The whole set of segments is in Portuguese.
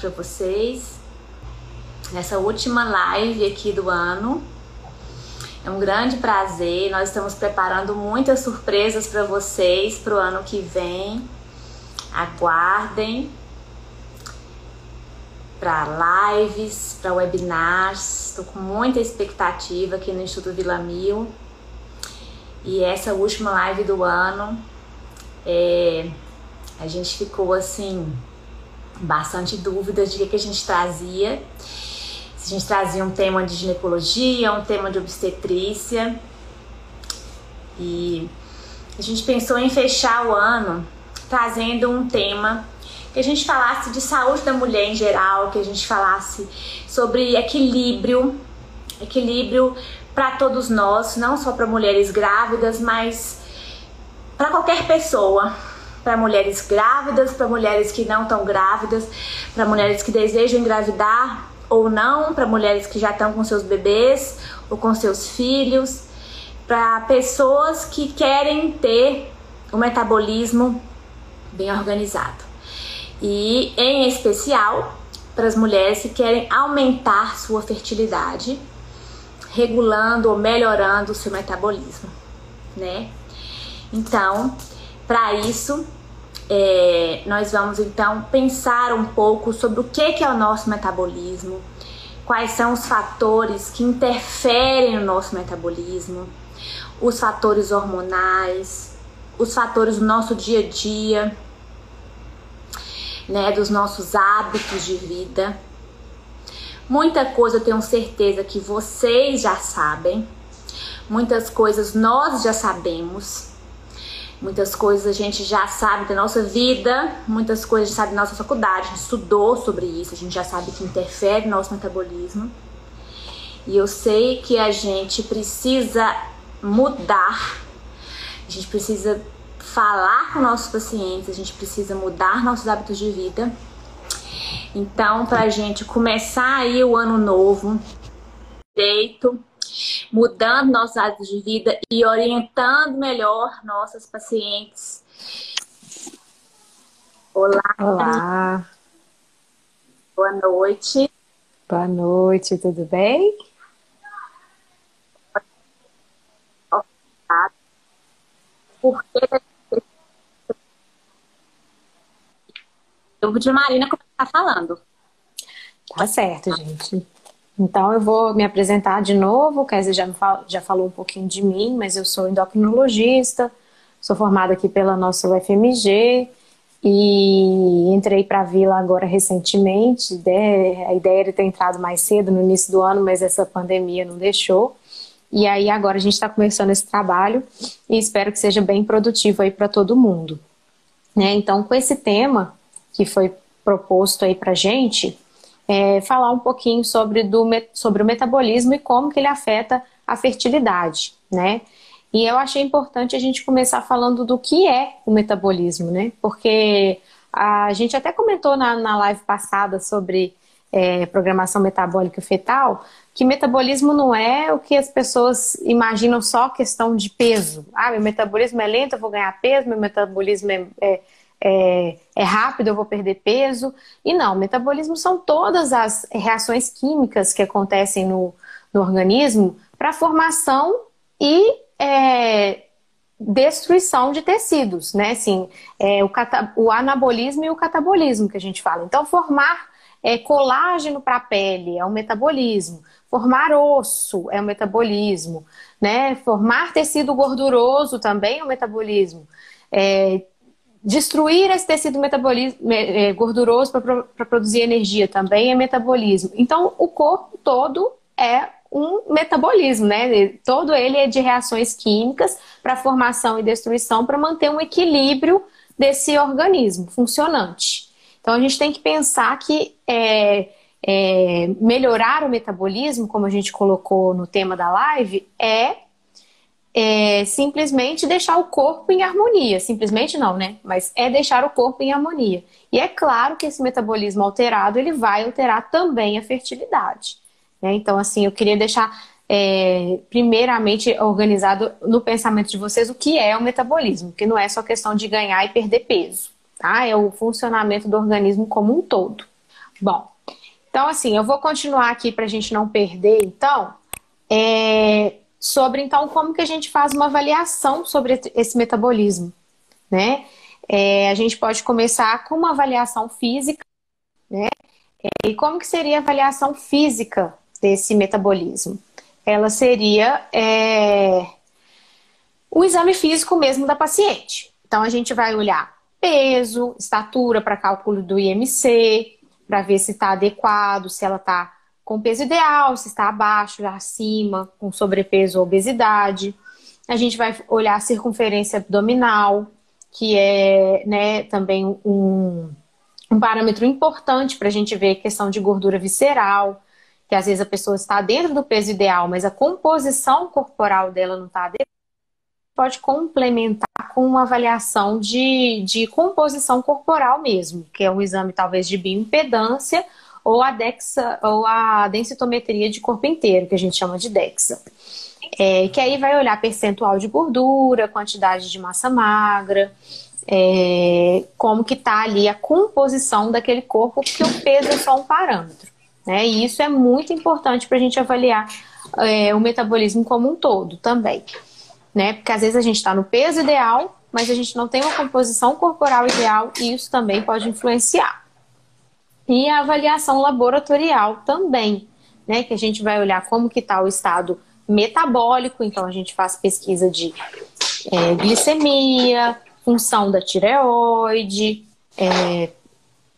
para vocês nessa última live aqui do ano. É um grande prazer. Nós estamos preparando muitas surpresas para vocês para o ano que vem. Aguardem para lives, para webinars. Estou com muita expectativa aqui no Instituto Vila Mil. E essa última live do ano, é, a gente ficou assim bastante dúvidas de que, que a gente trazia. A gente trazia um tema de ginecologia, um tema de obstetrícia. E a gente pensou em fechar o ano trazendo um tema que a gente falasse de saúde da mulher em geral, que a gente falasse sobre equilíbrio, equilíbrio para todos nós, não só para mulheres grávidas, mas para qualquer pessoa, para mulheres grávidas, para mulheres que não estão grávidas, para mulheres que desejam engravidar ou não, para mulheres que já estão com seus bebês ou com seus filhos, para pessoas que querem ter o um metabolismo bem organizado. E em especial para as mulheres que querem aumentar sua fertilidade, regulando ou melhorando o seu metabolismo, né? Então, para isso, é, nós vamos então pensar um pouco sobre o que, que é o nosso metabolismo, quais são os fatores que interferem no nosso metabolismo, os fatores hormonais, os fatores do nosso dia a dia, né, dos nossos hábitos de vida. Muita coisa eu tenho certeza que vocês já sabem, muitas coisas nós já sabemos Muitas coisas a gente já sabe da nossa vida, muitas coisas a gente sabe da nossa faculdade, a gente estudou sobre isso, a gente já sabe que interfere no nosso metabolismo. E eu sei que a gente precisa mudar, a gente precisa falar com nossos pacientes, a gente precisa mudar nossos hábitos de vida. Então, para a gente começar aí o ano novo, direito, mudando nossos hábitos de vida e orientando melhor nossas pacientes. Olá. Olá. Boa noite. Boa noite, tudo bem? Porque eu vou de Marina começar falando. Tá certo, gente. Então, eu vou me apresentar de novo. Kézia já, já falou um pouquinho de mim, mas eu sou endocrinologista, sou formada aqui pela nossa UFMG e entrei para a Vila agora recentemente. A ideia era ter entrado mais cedo, no início do ano, mas essa pandemia não deixou. E aí, agora a gente está começando esse trabalho e espero que seja bem produtivo aí para todo mundo. Né? Então, com esse tema que foi proposto aí para gente, é, falar um pouquinho sobre, do, sobre o metabolismo e como que ele afeta a fertilidade, né? E eu achei importante a gente começar falando do que é o metabolismo, né? Porque a gente até comentou na, na live passada sobre é, programação metabólica fetal, que metabolismo não é o que as pessoas imaginam só questão de peso. Ah, meu metabolismo é lento, eu vou ganhar peso, meu metabolismo é, é é, é, rápido, eu vou perder peso. E não, metabolismo são todas as reações químicas que acontecem no, no organismo para formação e é, destruição de tecidos, né? Assim, é, o, cata, o anabolismo e o catabolismo que a gente fala. Então, formar é, colágeno para a pele é um metabolismo, formar osso é um metabolismo, né? Formar tecido gorduroso também é um metabolismo. É, Destruir esse tecido é, gorduroso para produzir energia também é metabolismo. Então, o corpo todo é um metabolismo, né? Todo ele é de reações químicas para formação e destruição para manter um equilíbrio desse organismo funcionante. Então, a gente tem que pensar que é, é, melhorar o metabolismo, como a gente colocou no tema da live, é, é simplesmente deixar o corpo em harmonia. Simplesmente não, né? Mas é deixar o corpo em harmonia. E é claro que esse metabolismo alterado ele vai alterar também a fertilidade. Né? Então, assim, eu queria deixar é, primeiramente organizado no pensamento de vocês o que é o metabolismo, que não é só questão de ganhar e perder peso, tá? É o funcionamento do organismo como um todo. Bom, então, assim, eu vou continuar aqui para a gente não perder, então, é, sobre então como que a gente faz uma avaliação sobre esse metabolismo, né? É, a gente pode começar com uma avaliação física, né? É, e como que seria a avaliação física desse metabolismo? Ela seria é, o exame físico mesmo da paciente. Então, a gente vai olhar peso, estatura para cálculo do IMC, para ver se está adequado, se ela está com peso ideal, se está abaixo, acima, com sobrepeso ou obesidade. A gente vai olhar a circunferência abdominal, que é né, também um, um parâmetro importante para a gente ver questão de gordura visceral, que às vezes a pessoa está dentro do peso ideal, mas a composição corporal dela não está adequada pode complementar com uma avaliação de, de composição corporal mesmo, que é um exame talvez de bioimpedância ou a DEXA, ou a densitometria de corpo inteiro, que a gente chama de DEXA. É, que aí vai olhar percentual de gordura, quantidade de massa magra, é, como que tá ali a composição daquele corpo, porque o peso é só um parâmetro. Né? E isso é muito importante para a gente avaliar é, o metabolismo como um todo também né? Porque às vezes a gente está no peso ideal, mas a gente não tem uma composição corporal ideal e isso também pode influenciar. E a avaliação laboratorial também, né? Que a gente vai olhar como que está o estado metabólico, então a gente faz pesquisa de é, glicemia, função da tireoide, é,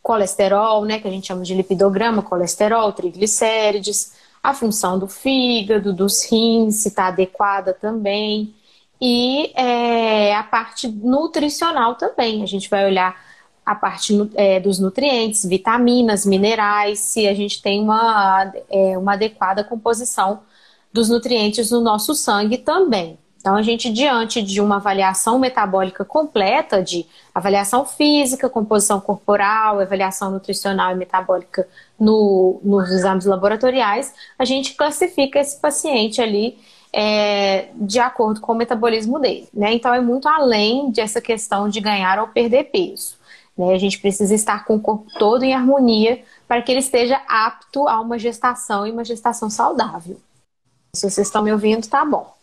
colesterol, né? Que a gente chama de lipidograma, colesterol, triglicérides, a função do fígado, dos rins, se está adequada também e é, a parte nutricional também. A gente vai olhar a parte é, dos nutrientes, vitaminas, minerais, se a gente tem uma, é, uma adequada composição dos nutrientes no nosso sangue também. Então, a gente, diante de uma avaliação metabólica completa, de avaliação física, composição corporal, avaliação nutricional e metabólica no, nos exames laboratoriais, a gente classifica esse paciente ali é, de acordo com o metabolismo dele. Né? Então é muito além dessa questão de ganhar ou perder peso. Né? A gente precisa estar com o corpo todo em harmonia para que ele esteja apto a uma gestação e uma gestação saudável. Se vocês estão me ouvindo, tá bom.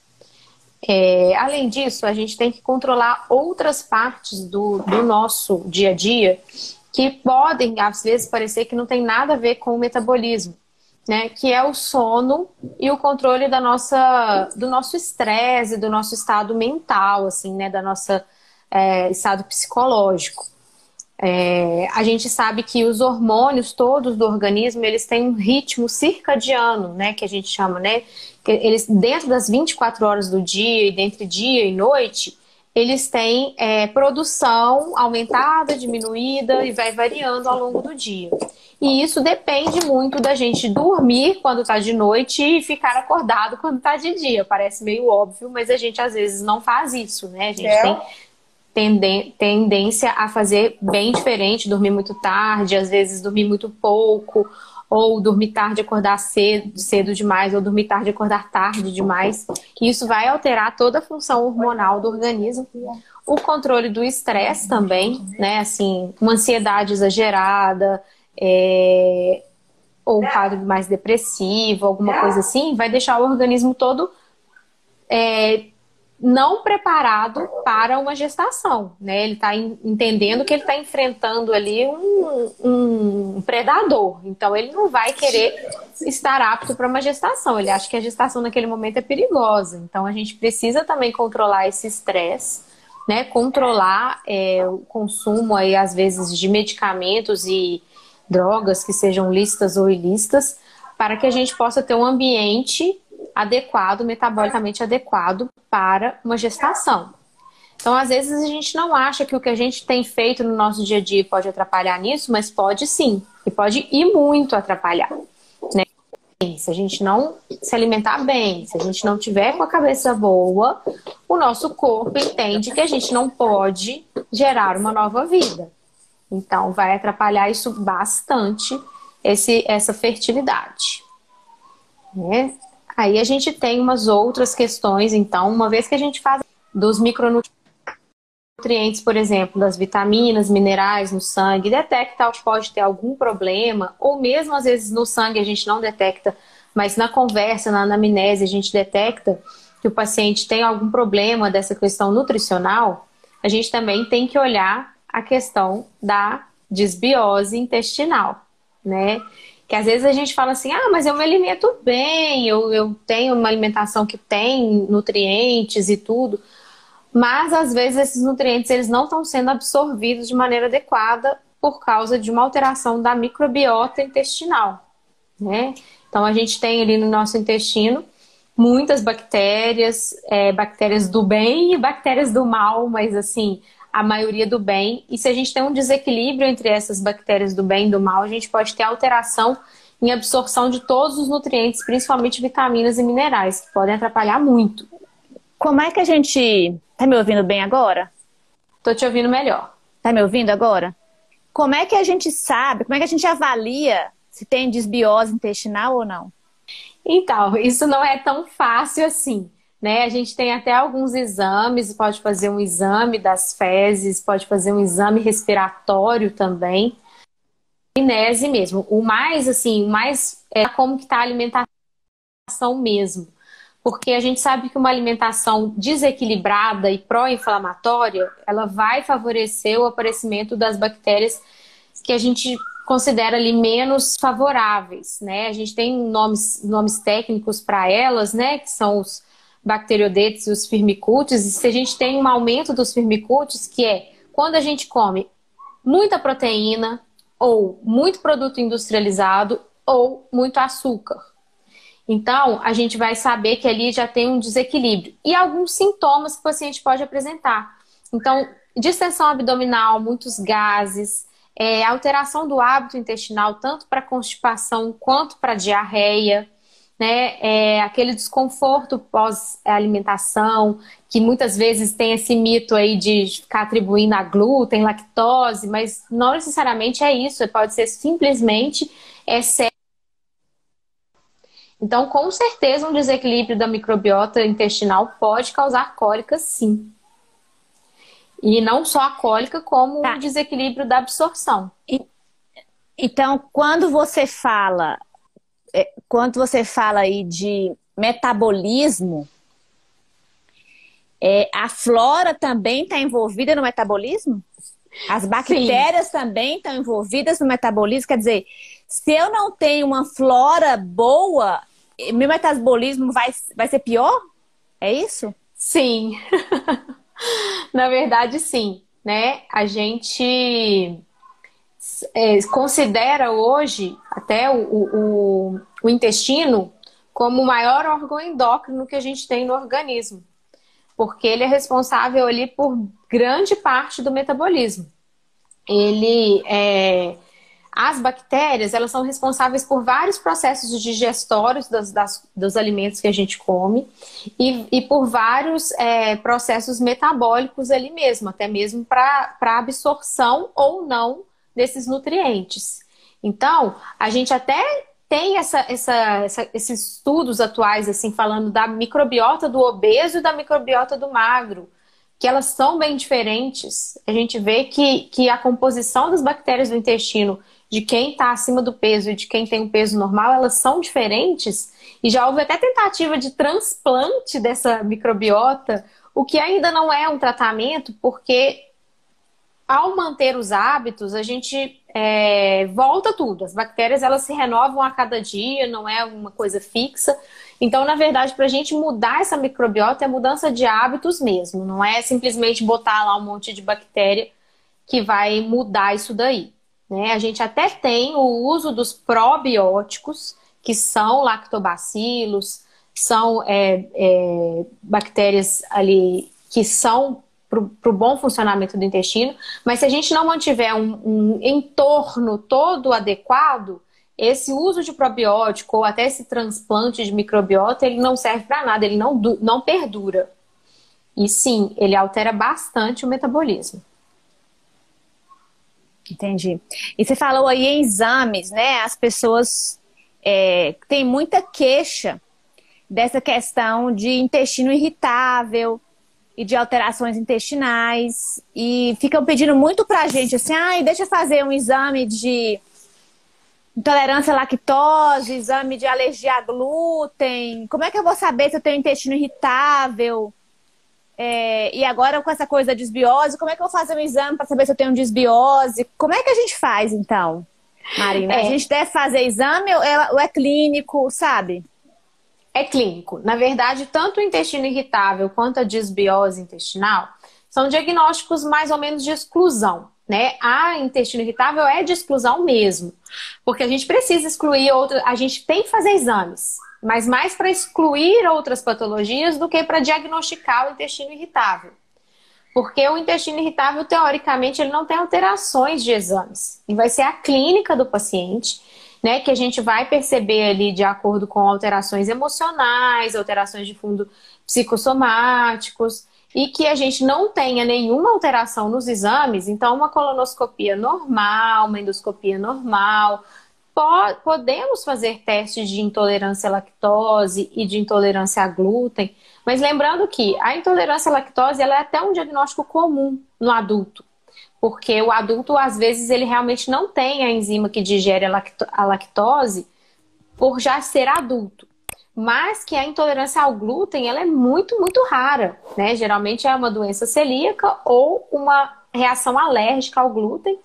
É, além disso, a gente tem que controlar outras partes do, do nosso dia a dia que podem, às vezes, parecer que não tem nada a ver com o metabolismo né, que é o sono e o controle da nossa, do nosso estresse, do nosso estado mental, assim, né, da nossa é, estado psicológico. É, a gente sabe que os hormônios todos do organismo, eles têm um ritmo circadiano, né, que a gente chama, né, que eles dentro das 24 horas do dia e dentre dia e noite, eles têm é, produção aumentada, diminuída e vai variando ao longo do dia. E isso depende muito da gente dormir quando tá de noite e ficar acordado quando tá de dia. Parece meio óbvio, mas a gente às vezes não faz isso, né? A gente é. tem tendência a fazer bem diferente, dormir muito tarde, às vezes dormir muito pouco, ou dormir tarde e acordar cedo, cedo demais, ou dormir tarde e acordar tarde demais. Isso vai alterar toda a função hormonal do organismo. O controle do estresse também, né? Assim, uma ansiedade exagerada, é, ou um quadro mais depressivo, alguma coisa assim, vai deixar o organismo todo é, não preparado para uma gestação, né? Ele está entendendo que ele está enfrentando ali um, um, predador, então ele não vai querer estar apto para uma gestação. Ele acha que a gestação naquele momento é perigosa. Então a gente precisa também controlar esse estresse, né? Controlar é, o consumo aí às vezes de medicamentos e drogas que sejam listas ou ilícitas, para que a gente possa ter um ambiente adequado, metabolicamente adequado para uma gestação. Então, às vezes, a gente não acha que o que a gente tem feito no nosso dia a dia pode atrapalhar nisso, mas pode sim. e pode ir muito atrapalhar. Né? Se a gente não se alimentar bem, se a gente não tiver com a cabeça boa, o nosso corpo entende que a gente não pode gerar uma nova vida. Então, vai atrapalhar isso bastante, esse, essa fertilidade. Né? Aí a gente tem umas outras questões, então, uma vez que a gente faz dos micronutrientes, por exemplo, das vitaminas, minerais no sangue, detecta que pode ter algum problema, ou mesmo às vezes no sangue a gente não detecta, mas na conversa, na anamnese, a gente detecta que o paciente tem algum problema dessa questão nutricional, a gente também tem que olhar a questão da desbiose intestinal, né? Que às vezes a gente fala assim, ah, mas eu me alimento bem, eu, eu tenho uma alimentação que tem nutrientes e tudo, mas às vezes esses nutrientes eles não estão sendo absorvidos de maneira adequada por causa de uma alteração da microbiota intestinal, né? Então a gente tem ali no nosso intestino muitas bactérias, é, bactérias do bem e bactérias do mal, mas assim, a maioria do bem. E se a gente tem um desequilíbrio entre essas bactérias do bem e do mal, a gente pode ter alteração em absorção de todos os nutrientes, principalmente vitaminas e minerais, que podem atrapalhar muito. Como é que a gente. Tá me ouvindo bem agora? Tô te ouvindo melhor. Tá me ouvindo agora? Como é que a gente sabe, como é que a gente avalia se tem desbiose intestinal ou não? Então, isso não é tão fácil assim. Né? A gente tem até alguns exames, pode fazer um exame das fezes, pode fazer um exame respiratório também. Inese mesmo. O mais, assim, o mais é como que está a alimentação mesmo. Porque a gente sabe que uma alimentação desequilibrada e pró-inflamatória, ela vai favorecer o aparecimento das bactérias que a gente considera ali menos favoráveis, né? A gente tem nomes, nomes técnicos para elas, né? Que são os bacteriodetes e os firmicutes, e se a gente tem um aumento dos firmicutes, que é quando a gente come muita proteína, ou muito produto industrializado, ou muito açúcar. Então, a gente vai saber que ali já tem um desequilíbrio. E alguns sintomas que o paciente pode apresentar. Então, distensão abdominal, muitos gases, é, alteração do hábito intestinal, tanto para constipação quanto para diarreia né? É aquele desconforto pós-alimentação, que muitas vezes tem esse mito aí de ficar atribuindo a glúten, lactose, mas não necessariamente é isso, pode ser simplesmente excesso. Então, com certeza, um desequilíbrio da microbiota intestinal pode causar cólica, sim. E não só a cólica, como tá. o desequilíbrio da absorção. E, então, quando você fala quando você fala aí de metabolismo, é, a flora também está envolvida no metabolismo? As bactérias Sim. também estão envolvidas no metabolismo? Quer dizer, se eu não tenho uma flora boa, meu metabolismo vai, vai ser pior? É isso? Sim. Na verdade, sim. Né? A gente é, considera hoje até o, o, o intestino como o maior órgão endócrino que a gente tem no organismo, porque ele é responsável ali por grande parte do metabolismo. Ele é, as bactérias elas são responsáveis por vários processos digestórios das, das, dos alimentos que a gente come e, e por vários é, processos metabólicos ali mesmo, até mesmo para absorção ou não desses nutrientes. Então, a gente até tem essa, essa, essa, esses estudos atuais, assim, falando da microbiota do obeso e da microbiota do magro, que elas são bem diferentes. A gente vê que, que a composição das bactérias do intestino de quem está acima do peso e de quem tem um peso normal, elas são diferentes. E já houve até tentativa de transplante dessa microbiota, o que ainda não é um tratamento, porque ao manter os hábitos, a gente é, volta tudo. As bactérias elas se renovam a cada dia, não é uma coisa fixa. Então, na verdade, para a gente mudar essa microbiota é mudança de hábitos mesmo. Não é simplesmente botar lá um monte de bactéria que vai mudar isso daí. Né? A gente até tem o uso dos probióticos, que são lactobacilos, são é, é, bactérias ali que são para o bom funcionamento do intestino, mas se a gente não mantiver um, um entorno todo adequado, esse uso de probiótico ou até esse transplante de microbiota, ele não serve para nada, ele não, não perdura. E sim, ele altera bastante o metabolismo. Entendi. E você falou aí em exames, né? As pessoas é, têm muita queixa dessa questão de intestino irritável e de alterações intestinais e ficam pedindo muito pra gente assim, ai, deixa eu fazer um exame de intolerância à lactose, exame de alergia a glúten. Como é que eu vou saber se eu tenho intestino irritável? É, e agora com essa coisa da desbiose, como é que eu vou fazer um exame para saber se eu tenho desbiose? Como é que a gente faz então, Marina? É. A gente deve fazer exame ou é, ou é clínico, sabe? É clínico. Na verdade, tanto o intestino irritável quanto a desbiose intestinal são diagnósticos mais ou menos de exclusão. Né? A intestino irritável é de exclusão mesmo, porque a gente precisa excluir outras, a gente tem que fazer exames mas mais para excluir outras patologias do que para diagnosticar o intestino irritável. Porque o intestino irritável, teoricamente, ele não tem alterações de exames. E vai ser a clínica do paciente, né, que a gente vai perceber ali de acordo com alterações emocionais, alterações de fundo psicossomáticos, e que a gente não tenha nenhuma alteração nos exames, então uma colonoscopia normal, uma endoscopia normal, podemos fazer testes de intolerância à lactose e de intolerância a glúten, mas lembrando que a intolerância à lactose ela é até um diagnóstico comum no adulto, porque o adulto às vezes ele realmente não tem a enzima que digere a lactose por já ser adulto. Mas que a intolerância ao glúten ela é muito, muito rara, né? Geralmente é uma doença celíaca ou uma reação alérgica ao glúten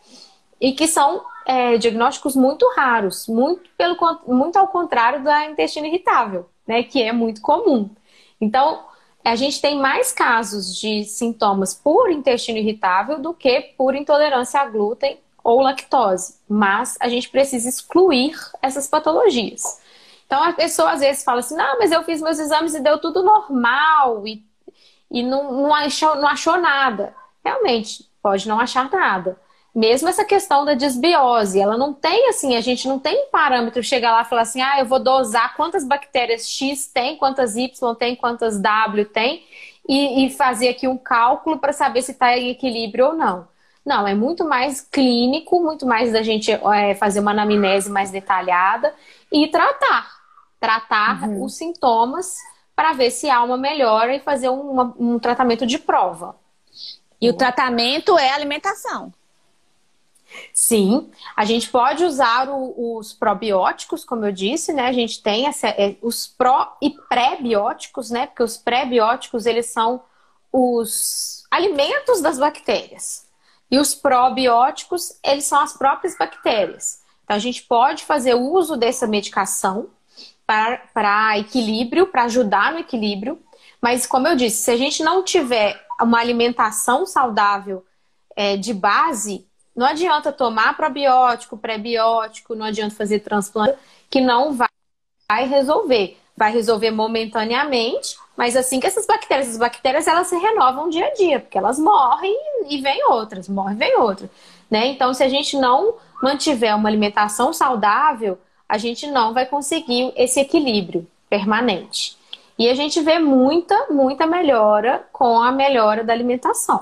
e que são é, diagnósticos muito raros, muito, pelo, muito ao contrário da intestino irritável, né, que é muito comum. Então, a gente tem mais casos de sintomas por intestino irritável do que por intolerância a glúten ou lactose, mas a gente precisa excluir essas patologias. Então, a pessoa às vezes fala assim: não, mas eu fiz meus exames e deu tudo normal e, e não, não, achou, não achou nada. Realmente, pode não achar nada mesmo essa questão da desbiose, ela não tem assim, a gente não tem parâmetro chegar lá e falar assim, ah, eu vou dosar quantas bactérias X tem, quantas Y tem, quantas W tem, e, e fazer aqui um cálculo para saber se está em equilíbrio ou não. Não, é muito mais clínico, muito mais da gente é, fazer uma anamnese mais detalhada e tratar. Tratar uhum. os sintomas para ver se há uma melhora e fazer um, um tratamento de prova. E o tratamento é alimentação. Sim, a gente pode usar o, os probióticos, como eu disse, né? A gente tem essa, é, os pró e pré-bióticos, né? Porque os pré-bióticos, eles são os alimentos das bactérias. E os probióticos, eles são as próprias bactérias. Então, a gente pode fazer uso dessa medicação para equilíbrio, para ajudar no equilíbrio. Mas, como eu disse, se a gente não tiver uma alimentação saudável é, de base, não adianta tomar probiótico, pré-biótico, não adianta fazer transplante, que não vai, resolver. Vai resolver momentaneamente, mas assim que essas bactérias, as bactérias elas se renovam dia a dia, porque elas morrem e vem outras, morrem e vem outra. Né? Então, se a gente não mantiver uma alimentação saudável, a gente não vai conseguir esse equilíbrio permanente. E a gente vê muita, muita melhora com a melhora da alimentação.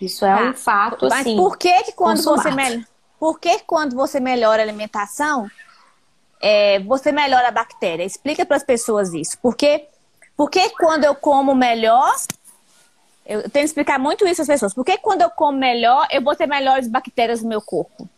Isso é tá. um fato Mas assim. Por que, que quando você melhora? Por que quando você melhora a alimentação, é, você melhora a bactéria? Explica para as pessoas isso. Porque, porque quando eu como melhor, eu tenho que explicar muito isso às pessoas. Por que quando eu como melhor, eu vou ter melhores bactérias no meu corpo?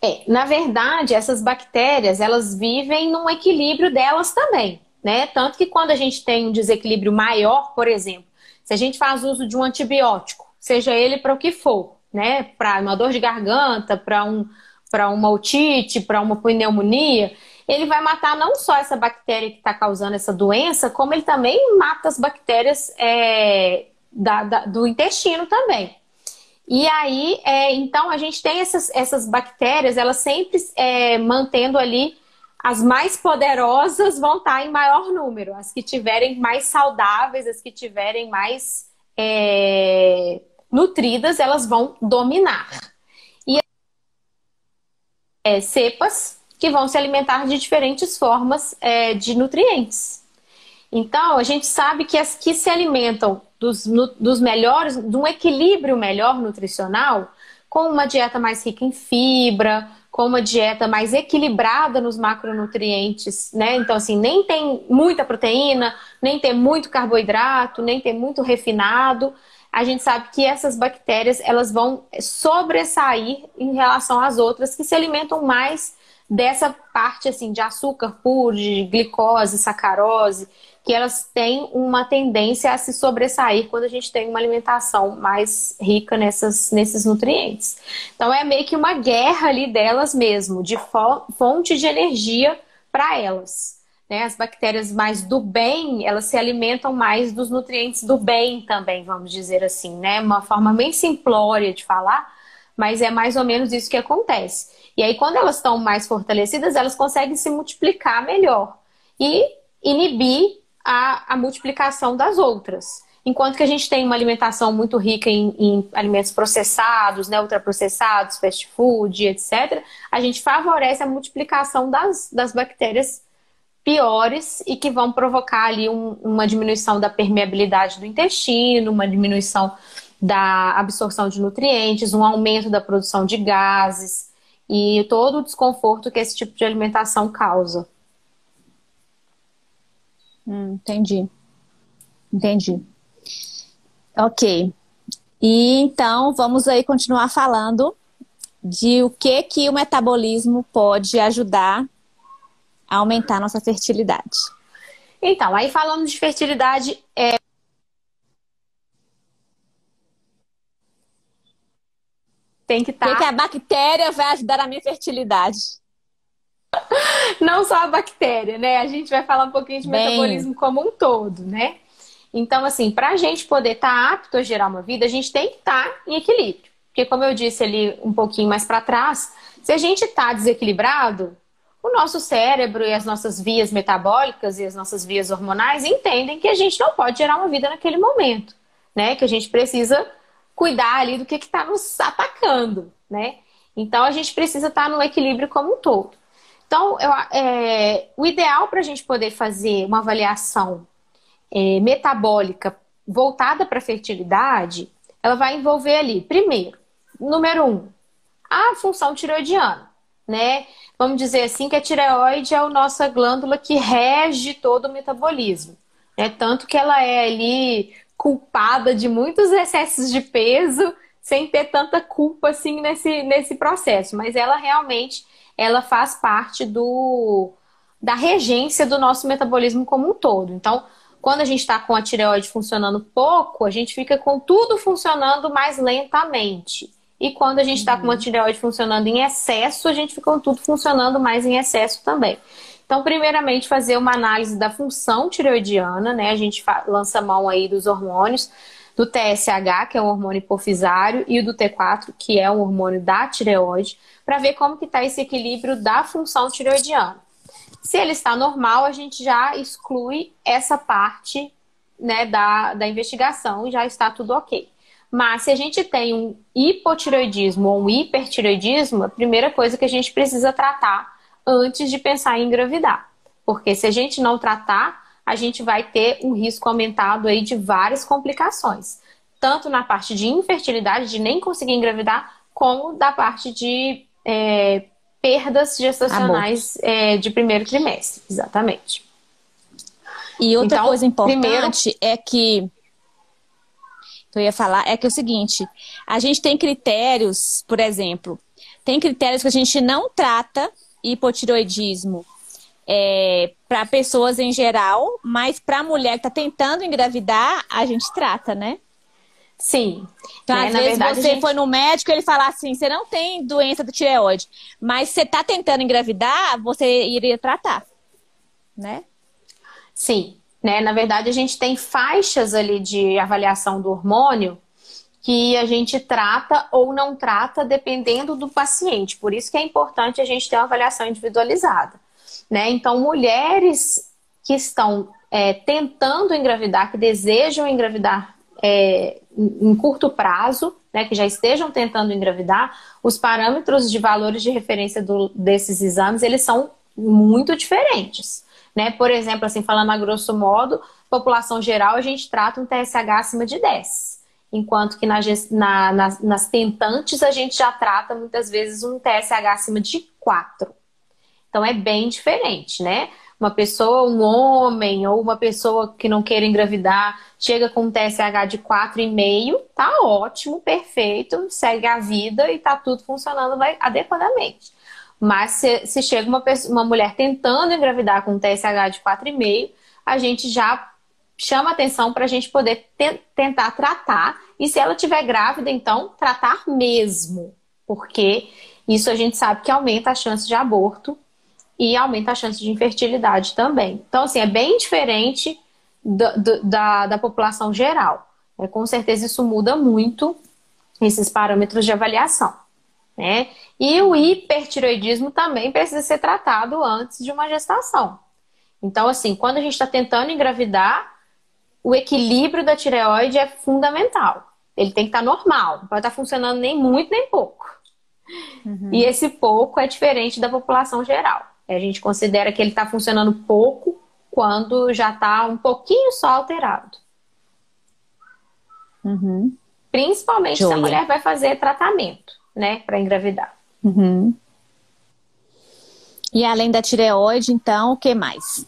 É, na verdade, essas bactérias, elas vivem num equilíbrio delas também, né? Tanto que quando a gente tem um desequilíbrio maior, por exemplo, se a gente faz uso de um antibiótico, seja ele para o que for, né? Para uma dor de garganta, para um, uma otite, para uma pneumonia, ele vai matar não só essa bactéria que está causando essa doença, como ele também mata as bactérias é, da, da, do intestino também. E aí, é, então, a gente tem essas, essas bactérias, elas sempre é, mantendo ali as mais poderosas vão estar em maior número, as que tiverem mais saudáveis, as que tiverem mais é, nutridas, elas vão dominar. E é, cepas que vão se alimentar de diferentes formas é, de nutrientes. Então, a gente sabe que as que se alimentam dos, dos melhores, de um equilíbrio melhor nutricional, com uma dieta mais rica em fibra, com uma dieta mais equilibrada nos macronutrientes, né? Então, assim, nem tem muita proteína, nem tem muito carboidrato, nem tem muito refinado. A gente sabe que essas bactérias, elas vão sobressair em relação às outras que se alimentam mais dessa parte, assim, de açúcar puro, de glicose, sacarose, que elas têm uma tendência a se sobressair quando a gente tem uma alimentação mais rica nessas, nesses nutrientes. Então é meio que uma guerra ali delas mesmo, de fonte de energia para elas. Né? As bactérias mais do bem, elas se alimentam mais dos nutrientes do bem também, vamos dizer assim, né? Uma forma bem simplória de falar, mas é mais ou menos isso que acontece. E aí, quando elas estão mais fortalecidas, elas conseguem se multiplicar melhor e inibir a, a multiplicação das outras. Enquanto que a gente tem uma alimentação muito rica em, em, alimentos processados, né, ultraprocessados, fast food, etc., a gente favorece a multiplicação das, das bactérias piores e que vão provocar ali um, uma diminuição da permeabilidade do intestino, uma diminuição da absorção de nutrientes, um aumento da produção de gases e todo o desconforto que esse tipo de alimentação causa. Hum, entendi. Entendi. Ok. E então vamos aí continuar falando de o que que o metabolismo pode ajudar a aumentar nossa fertilidade. Então, aí falando de fertilidade, é... tem que estar. Tá... que, que a bactéria vai ajudar na minha fertilidade? Não só a bactéria, né? A gente vai falar um pouquinho de Bem... metabolismo como um todo, né? Então, assim, para a gente poder estar tá apto a gerar uma vida, a gente tem que estar tá em equilíbrio. Porque, como eu disse ali um pouquinho mais para trás, se a gente está desequilibrado, o nosso cérebro e as nossas vias metabólicas e as nossas vias hormonais entendem que a gente não pode gerar uma vida naquele momento, né? Que a gente precisa cuidar ali do que está nos atacando, né? Então, a gente precisa estar tá no equilíbrio como um todo. Então, eu, é, o ideal para a gente poder fazer uma avaliação é, metabólica voltada para a fertilidade, ela vai envolver ali, primeiro, número um, a função tiroidiana, né? Vamos dizer assim que a tireoide é a nossa glândula que rege todo o metabolismo, né? Tanto que ela é ali culpada de muitos excessos de peso, sem ter tanta culpa assim nesse, nesse processo, mas ela realmente ela faz parte do, da regência do nosso metabolismo como um todo. Então, quando a gente está com a tireoide funcionando pouco, a gente fica com tudo funcionando mais lentamente. E quando a gente está uhum. com uma tireoide funcionando em excesso, a gente fica com tudo funcionando mais em excesso também. Então, primeiramente, fazer uma análise da função tireoidiana, né? A gente lança mão aí dos hormônios, do TSH, que é um hormônio hipofisário, e o do T4, que é um hormônio da tireoide, para ver como que está esse equilíbrio da função tireoidiana. Se ele está normal, a gente já exclui essa parte né, da, da investigação e já está tudo ok. Mas se a gente tem um hipotireoidismo ou um hipertireoidismo, a primeira coisa que a gente precisa tratar antes de pensar em engravidar. Porque se a gente não tratar, a gente vai ter um risco aumentado aí de várias complicações, tanto na parte de infertilidade, de nem conseguir engravidar, como da parte de é, perdas gestacionais é, de primeiro trimestre, exatamente. E outra então, coisa importante primeiro... é que eu ia falar é que é o seguinte, a gente tem critérios, por exemplo, tem critérios que a gente não trata hipotiroidismo é, para pessoas em geral, mas para a mulher que está tentando engravidar, a gente trata, né? Sim. Então, né? às Na vezes verdade, você gente... foi no médico e ele fala assim: você não tem doença do tireoide, mas você está tentando engravidar, você iria tratar, né? Sim. Né? Na verdade, a gente tem faixas ali de avaliação do hormônio que a gente trata ou não trata dependendo do paciente. Por isso que é importante a gente ter uma avaliação individualizada. Né? Então, mulheres que estão é, tentando engravidar, que desejam engravidar é, em curto prazo, né, que já estejam tentando engravidar, os parâmetros de valores de referência do, desses exames, eles são muito diferentes. Né? Por exemplo, assim, falando a grosso modo, população geral, a gente trata um TSH acima de 10. Enquanto que na, na, nas, nas tentantes a gente já trata muitas vezes um TSH acima de 4. Então é bem diferente, né? Uma pessoa, um homem ou uma pessoa que não queira engravidar, chega com um TSH de 4,5, tá ótimo, perfeito, segue a vida e tá tudo funcionando adequadamente. Mas se, se chega uma, pessoa, uma mulher tentando engravidar com um TSH de 4,5, a gente já chama atenção para a gente poder te tentar tratar. E se ela estiver grávida, então, tratar mesmo. Porque isso a gente sabe que aumenta a chance de aborto e aumenta a chance de infertilidade também. Então, assim, é bem diferente do, da, da população geral. É, com certeza isso muda muito esses parâmetros de avaliação. Né? E o hipertiroidismo também precisa ser tratado antes de uma gestação. Então, assim, quando a gente está tentando engravidar, o equilíbrio da tireoide é fundamental. Ele tem que estar tá normal, não pode estar tá funcionando nem muito nem pouco. Uhum. E esse pouco é diferente da população geral. A gente considera que ele está funcionando pouco quando já está um pouquinho só alterado. Uhum. Principalmente Joia. se a mulher vai fazer tratamento, né, para engravidar. Uhum. E além da tireoide, então, o que mais?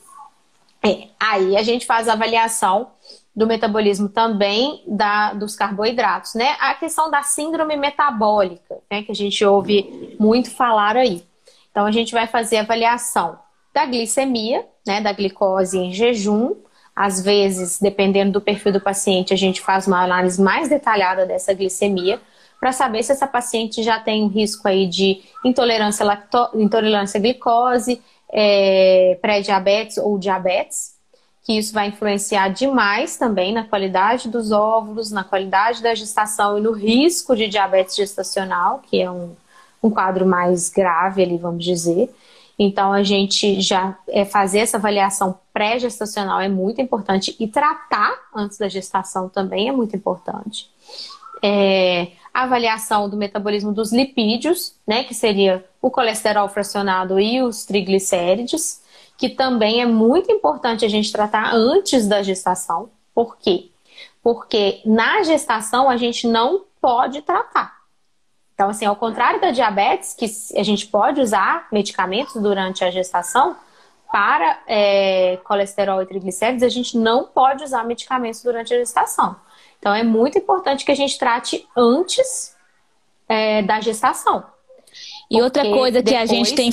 É, aí a gente faz a avaliação do metabolismo também da, dos carboidratos, né? A questão da síndrome metabólica, né? Que a gente ouve muito falar aí. Então a gente vai fazer avaliação da glicemia, né? Da glicose em jejum. Às vezes, dependendo do perfil do paciente, a gente faz uma análise mais detalhada dessa glicemia para saber se essa paciente já tem um risco aí de intolerância, lacto... intolerância à glicose, é... pré-diabetes ou diabetes que isso vai influenciar demais também na qualidade dos óvulos, na qualidade da gestação e no risco de diabetes gestacional, que é um, um quadro mais grave ali, vamos dizer. Então, a gente já é, fazer essa avaliação pré-gestacional é muito importante e tratar antes da gestação também é muito importante. É, a avaliação do metabolismo dos lipídios, né, que seria o colesterol fracionado e os triglicérides que também é muito importante a gente tratar antes da gestação. Por quê? Porque na gestação a gente não pode tratar. Então, assim, ao contrário da diabetes, que a gente pode usar medicamentos durante a gestação, para é, colesterol e triglicéridos, a gente não pode usar medicamentos durante a gestação. Então, é muito importante que a gente trate antes é, da gestação. E outra coisa que a gente tem